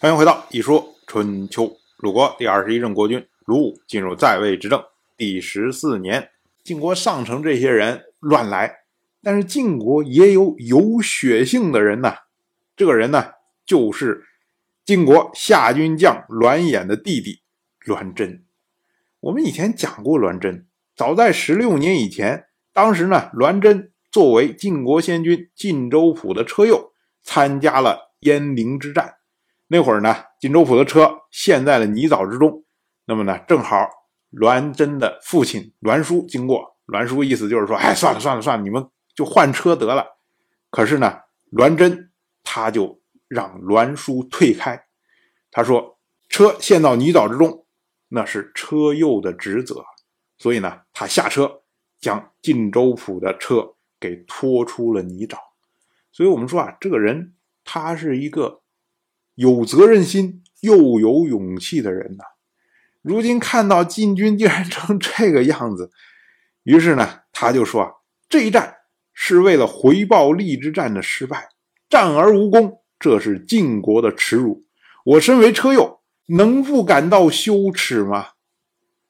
欢迎回到《一说春秋》。鲁国第二十一任国君鲁武进入在位执政第十四年，晋国上层这些人乱来，但是晋国也有有血性的人呐。这个人呢，就是晋国下军将栾衍的弟弟栾真。我们以前讲过栾真，早在十六年以前，当时呢，栾真作为晋国先君晋州府的车右，参加了鄢陵之战。那会儿呢，晋州府的车陷在了泥沼之中。那么呢，正好栾真的父亲栾叔经过，栾叔意思就是说，哎，算了算了算了，你们就换车得了。可是呢，栾真他就让栾叔退开，他说车陷到泥沼之中，那是车右的职责，所以呢，他下车将晋州府的车给拖出了泥沼。所以我们说啊，这个人他是一个。有责任心又有勇气的人呐，如今看到晋军竟然成这个样子，于是呢，他就说啊，这一战是为了回报利之战的失败，战而无功，这是晋国的耻辱。我身为车右，能不感到羞耻吗？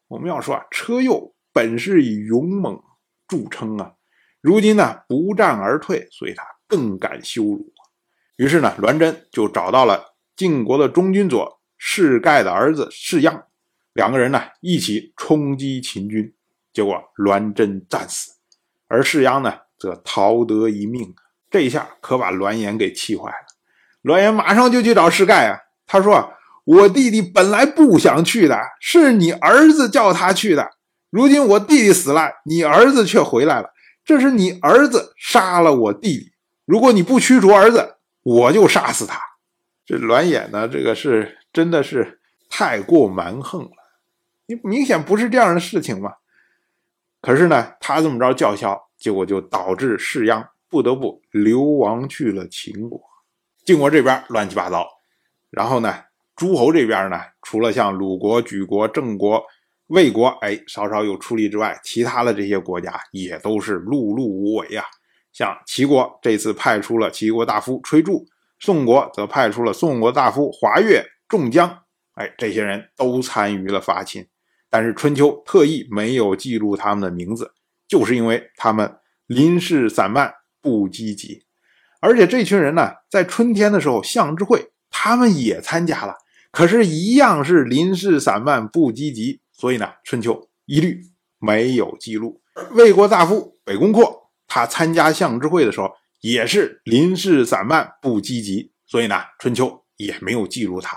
我们要说啊，车右本是以勇猛著称啊，如今呢不战而退，所以他更感羞辱。于是呢，栾真就找到了。晋国的中军佐士盖的儿子士鞅，两个人呢一起冲击秦军，结果栾真战死，而士鞅呢则逃得一命。这一下可把栾岩给气坏了。栾岩马上就去找士盖啊，他说：“我弟弟本来不想去的，是你儿子叫他去的。如今我弟弟死了，你儿子却回来了，这是你儿子杀了我弟弟。如果你不驱逐儿子，我就杀死他。”这栾衍呢，这个是真的是太过蛮横了，你明显不是这样的事情嘛。可是呢，他这么着叫嚣，结果就导致士鞅不得不流亡去了秦国。晋国这边乱七八糟，然后呢，诸侯这边呢，除了像鲁国、莒国、郑国、魏国，哎，稍稍有出力之外，其他的这些国家也都是碌碌无为啊。像齐国这次派出了齐国大夫崔杼。宋国则派出了宋国大夫华越、仲江，哎，这些人都参与了伐秦，但是春秋特意没有记录他们的名字，就是因为他们临事散漫，不积极。而且这群人呢，在春天的时候，相知会他们也参加了，可是，一样是临事散漫，不积极，所以呢，春秋一律没有记录。魏国大夫北宫括，他参加相知会的时候。也是临事散漫不积极，所以呢，春秋也没有记录他。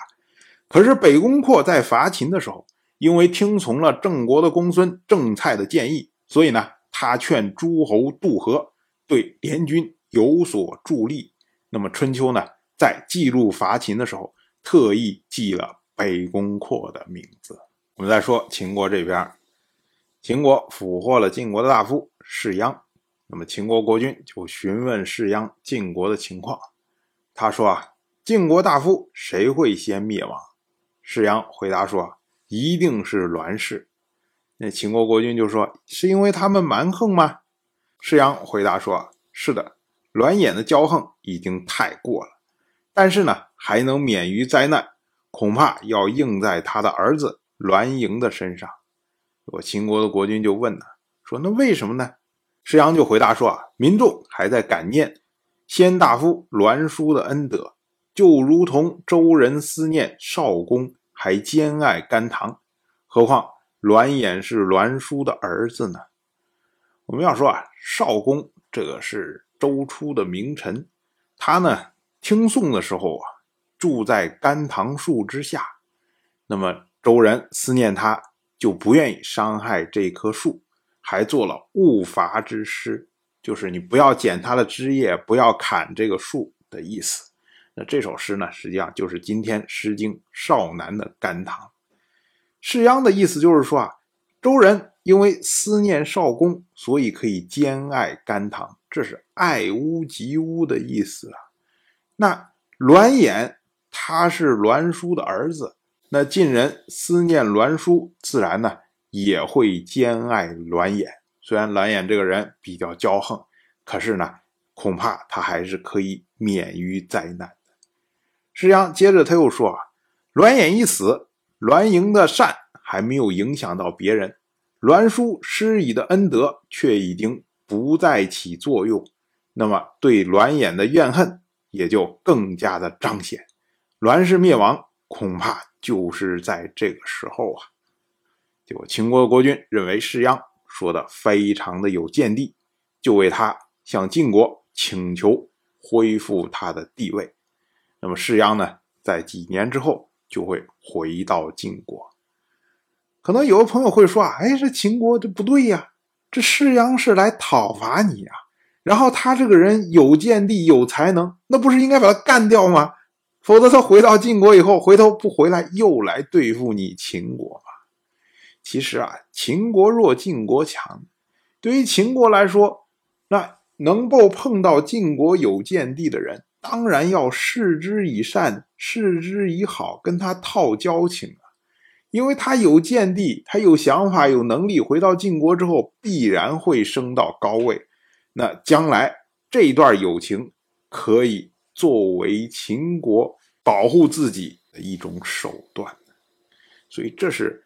可是北宫括在伐秦的时候，因为听从了郑国的公孙郑蔡的建议，所以呢，他劝诸侯渡河，对联军有所助力。那么春秋呢，在记录伐秦的时候，特意记了北宫括的名字。我们再说秦国这边，秦国俘获了晋国的大夫士鞅。那么秦国国君就询问士鞅晋国的情况，他说啊，晋国大夫谁会先灭亡？士鞅回答说，一定是栾氏。那秦国国君就说，是因为他们蛮横吗？士鞅回答说，是的，栾衍的骄横已经太过了，但是呢，还能免于灾难，恐怕要应在他的儿子栾盈的身上。我秦国的国君就问呢，说那为什么呢？施阳就回答说：“啊，民众还在感念先大夫栾书的恩德，就如同周人思念少公，还兼爱甘棠。何况栾衍是栾书的儿子呢？我们要说啊，少公这个是周初的名臣，他呢听讼的时候啊，住在甘棠树之下，那么周人思念他，就不愿意伤害这棵树。”还做了勿伐之诗，就是你不要剪它的枝叶，不要砍这个树的意思。那这首诗呢，实际上就是今天《诗经·少南》的甘棠。士鞅的意思就是说啊，周人因为思念少公，所以可以兼爱甘棠，这是爱屋及乌的意思啊。那栾衍他是栾书的儿子，那晋人思念栾书，自然呢。也会兼爱栾衍，虽然栾衍这个人比较骄横，可是呢，恐怕他还是可以免于灾难的。施阳接着他又说啊：“栾衍一死，栾盈的善还没有影响到别人，栾书施以的恩德却已经不再起作用，那么对栾衍的怨恨也就更加的彰显。栾氏灭亡，恐怕就是在这个时候啊。”结果秦国的国君认为士鞅说的非常的有见地，就为他向晋国请求恢复他的地位。那么世鞅呢，在几年之后就会回到晋国。可能有的朋友会说啊，哎，这秦国这不对呀，这世鞅是来讨伐你啊，然后他这个人有见地、有才能，那不是应该把他干掉吗？否则他回到晋国以后，回头不回来又来对付你秦国吗？其实啊，秦国弱，晋国强。对于秦国来说，那能够碰到晋国有见地的人。当然要视之以善，视之以好，跟他套交情啊！因为他有见地，他有想法，有能力，回到晋国之后必然会升到高位。那将来这一段友情可以作为秦国保护自己的一种手段。所以这是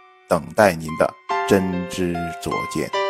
等待您的真知灼见。